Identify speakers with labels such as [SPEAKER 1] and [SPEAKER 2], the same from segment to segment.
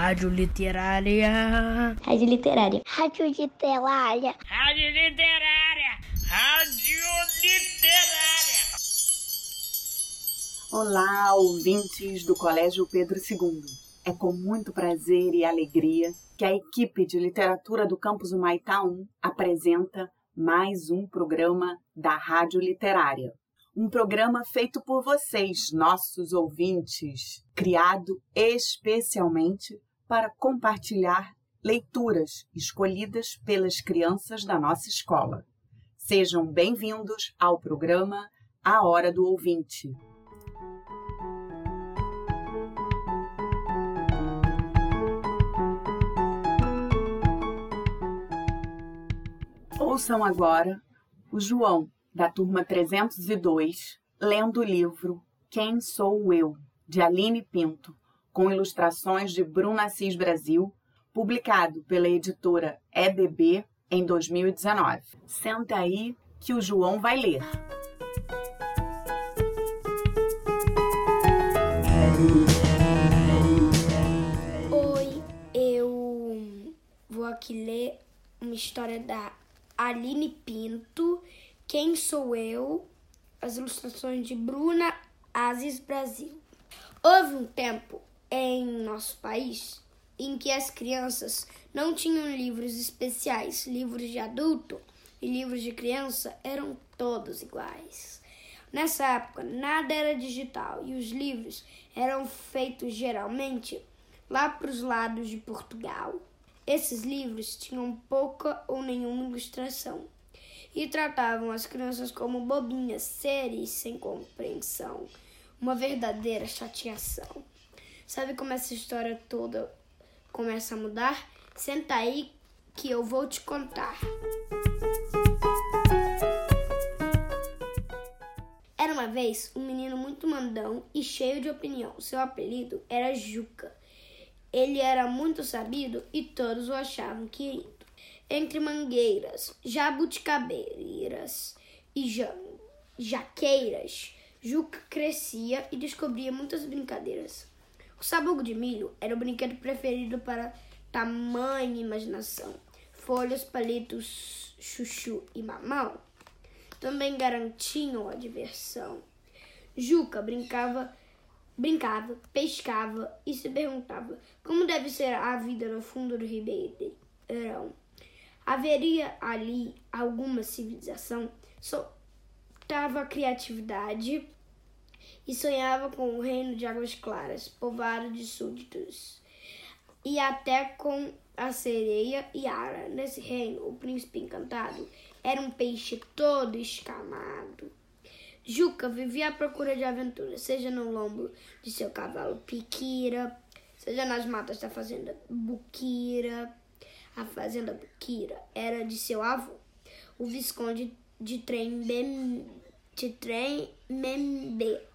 [SPEAKER 1] Rádio Literária.
[SPEAKER 2] Rádio Literária.
[SPEAKER 3] Rádio Literária.
[SPEAKER 1] Rádio Literária. Rádio Literária.
[SPEAKER 4] Olá, ouvintes do Colégio Pedro II. É com muito prazer e alegria que a equipe de literatura do campus Humaitá 1 apresenta mais um programa da Rádio Literária um programa feito por vocês, nossos ouvintes, criado especialmente para compartilhar leituras escolhidas pelas crianças da nossa escola. Sejam bem-vindos ao programa A Hora do Ouvinte. Ouçam agora o João da turma 302, lendo o livro Quem Sou Eu, de Aline Pinto, com ilustrações de Bruna Assis Brasil, publicado pela editora EBB em 2019. Senta aí que o João vai ler.
[SPEAKER 5] Oi, eu vou aqui ler uma história da Aline Pinto quem Sou Eu? As ilustrações de Bruna Aziz Brasil. Houve um tempo em nosso país em que as crianças não tinham livros especiais. Livros de adulto e livros de criança eram todos iguais. Nessa época, nada era digital e os livros eram feitos geralmente lá para os lados de Portugal. Esses livros tinham pouca ou nenhuma ilustração e tratavam as crianças como bobinhas, seres sem compreensão. Uma verdadeira chateação. Sabe como essa história toda começa a mudar? Senta aí que eu vou te contar. Era uma vez um menino muito mandão e cheio de opinião. Seu apelido era Juca. Ele era muito sabido e todos o achavam querido entre mangueiras, jabuticabeiras e ja jaqueiras, Juca crescia e descobria muitas brincadeiras. O sabugo de milho era o brinquedo preferido para tamanha imaginação. Folhas, palitos, chuchu e mamão também garantiam a diversão. Juca brincava, brincava, pescava e se perguntava como deve ser a vida no fundo do ribeirão. Haveria ali alguma civilização? Soltava a criatividade e sonhava com o reino de águas claras, povoado de súditos, e até com a sereia e Ara. Nesse reino, o príncipe encantado era um peixe todo escamado. Juca vivia à procura de aventura, seja no lombo de seu cavalo Piquira, seja nas matas da fazenda Buquira, a fazenda Buquira era de seu avô, o Visconde de Trem de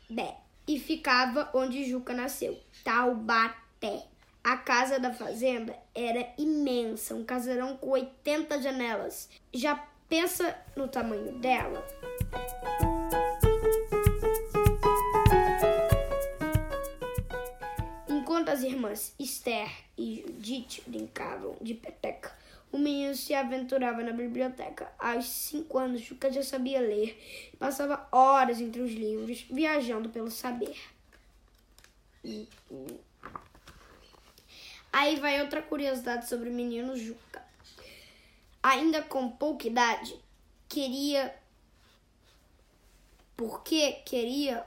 [SPEAKER 5] Tremembé, e ficava onde Juca nasceu, Taubaté. A casa da fazenda era imensa, um casarão com 80 janelas. Já pensa no tamanho dela? As irmãs Esther e Judith brincavam de peteca, o menino se aventurava na biblioteca. Aos cinco anos, Juca já sabia ler e passava horas entre os livros, viajando pelo saber. Aí vai outra curiosidade sobre o menino Juca. Ainda com pouca idade, queria. Porque queria.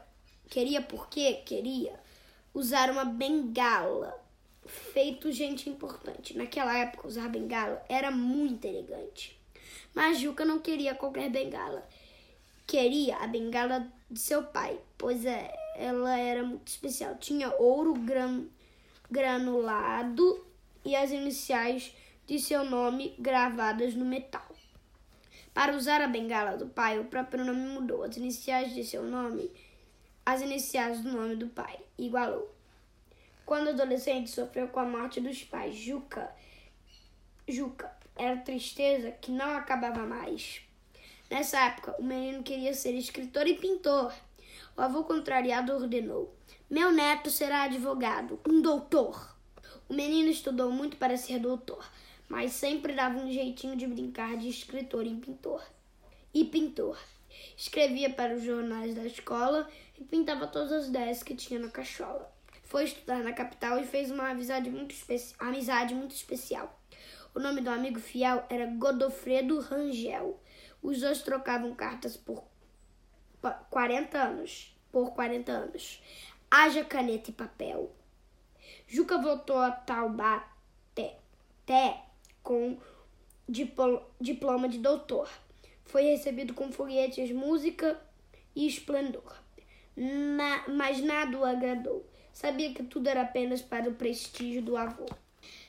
[SPEAKER 5] Queria porque queria usar uma bengala feito gente importante. Naquela época, usar bengala era muito elegante. Mas Juca não queria qualquer bengala. Queria a bengala de seu pai, pois é, ela era muito especial. Tinha ouro gran, granulado e as iniciais de seu nome gravadas no metal. Para usar a bengala do pai, o próprio nome mudou. As iniciais de seu nome, as iniciais do nome do pai, igualou. Quando adolescente, sofreu com a morte dos pais. Juca, Juca era tristeza que não acabava mais. Nessa época, o menino queria ser escritor e pintor. O avô contrariado ordenou: Meu neto será advogado, um doutor. O menino estudou muito para ser doutor, mas sempre dava um jeitinho de brincar de escritor e pintor. E pintor. Escrevia para os jornais da escola e pintava todas as ideias que tinha na cachola. Foi estudar na capital e fez uma amizade muito, especi amizade muito especial. O nome do amigo fiel era Godofredo Rangel. Os dois trocavam cartas por 40 anos. Por 40 anos. Haja caneta e papel. Juca voltou a Taubaté com diploma de doutor. Foi recebido com foguetes, música e esplendor. Na, mas nada o agradou. Sabia que tudo era apenas para o prestígio do avô.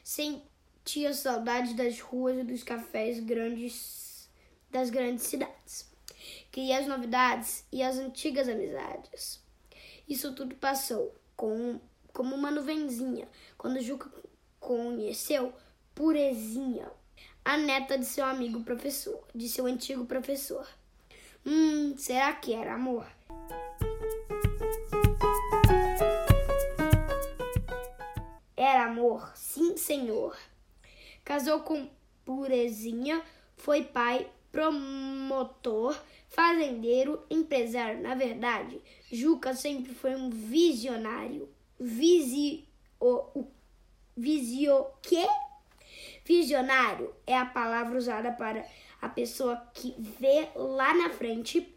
[SPEAKER 5] Sentia saudade das ruas e dos cafés grandes das grandes cidades. Queria as novidades e as antigas amizades. Isso tudo passou com, como uma nuvenzinha quando Juca conheceu Purezinha, a neta de seu amigo professor, de seu antigo professor. Hum, será que era amor? Era amor, sim, senhor. Casou com Purezinha, foi pai, promotor, fazendeiro, empresário. Na verdade, Juca sempre foi um visionário. Visi... O, o, visio... Quê? Visionário é a palavra usada para a pessoa que vê lá na frente,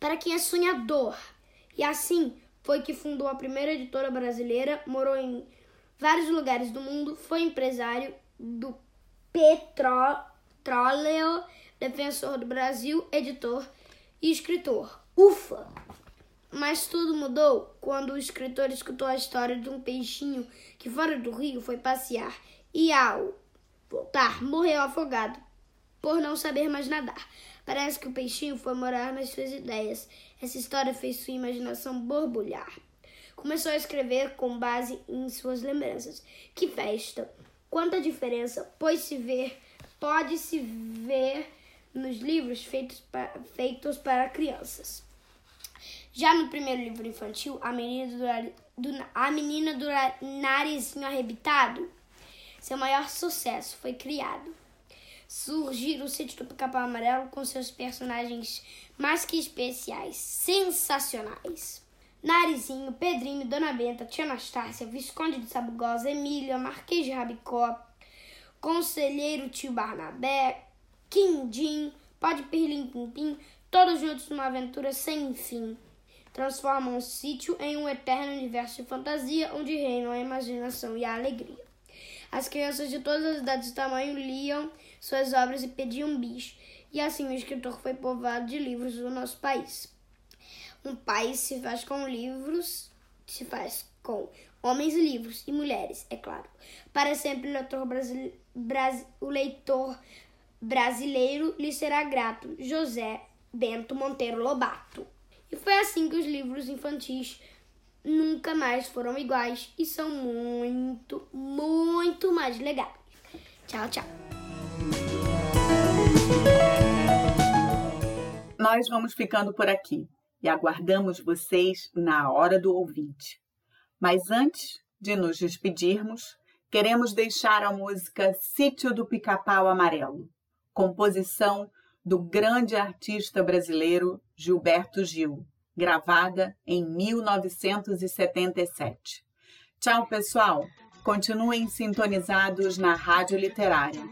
[SPEAKER 5] para quem é sonhador. E assim foi que fundou a primeira editora brasileira, morou em vários lugares do mundo, foi empresário do petróleo, defensor do Brasil, editor e escritor. Ufa! Mas tudo mudou quando o escritor escutou a história de um peixinho que fora do rio foi passear e ao voltar morreu afogado por não saber mais nadar. Parece que o peixinho foi morar nas suas ideias. Essa história fez sua imaginação borbulhar. Começou a escrever com base em suas lembranças. Que festa! Quanta diferença pode-se ver, pode-se ver nos livros feitos, pa, feitos para crianças. Já no primeiro livro infantil, A Menina do, a menina do Narizinho Arrebitado, seu maior sucesso foi criado. Surgir o sítio do Pica-Pau Amarelo com seus personagens mais que especiais, sensacionais. Narizinho, Pedrinho, Dona Benta, Tia Anastácia, Visconde de Sabugosa, Emília, Marquês de Rabicó, Conselheiro Tio Barnabé, Quindim, Pode Pirlim Pimpim, todos juntos numa aventura sem fim. Transformam o sítio em um eterno universo de fantasia onde reinam a imaginação e a alegria. As crianças de todas as idades e tamanho liam suas obras e pediam bis, e assim o escritor foi povoado de livros do nosso país. Um país se faz com livros, se faz com homens e livros e mulheres, é claro. Para sempre o leitor, brasile... Bras... o leitor brasileiro lhe será grato. José Bento Monteiro Lobato. E foi assim que os livros infantis nunca mais foram iguais e são muito, muito mais legais. Tchau, tchau.
[SPEAKER 4] Nós vamos ficando por aqui e aguardamos vocês na hora do ouvinte. Mas antes de nos despedirmos, queremos deixar a música Sítio do Pica-Pau Amarelo, composição do grande artista brasileiro Gilberto Gil, gravada em 1977. Tchau, pessoal! Continuem sintonizados na Rádio Literária,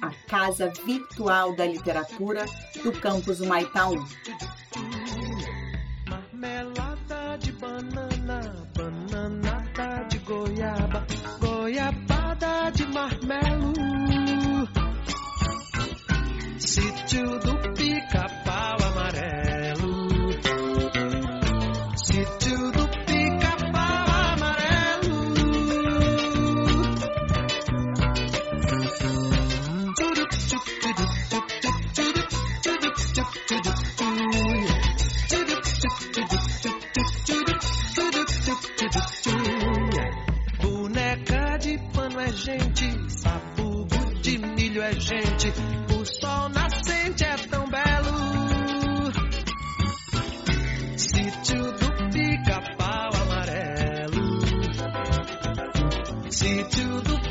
[SPEAKER 4] a casa virtual da literatura do campus Humaitá 1.
[SPEAKER 2] Marmelada de banana, de goiaba, goiabada de marmelo. Sítio do o sol nascente é tão belo. Sítio do pica-pau amarelo. Sítio do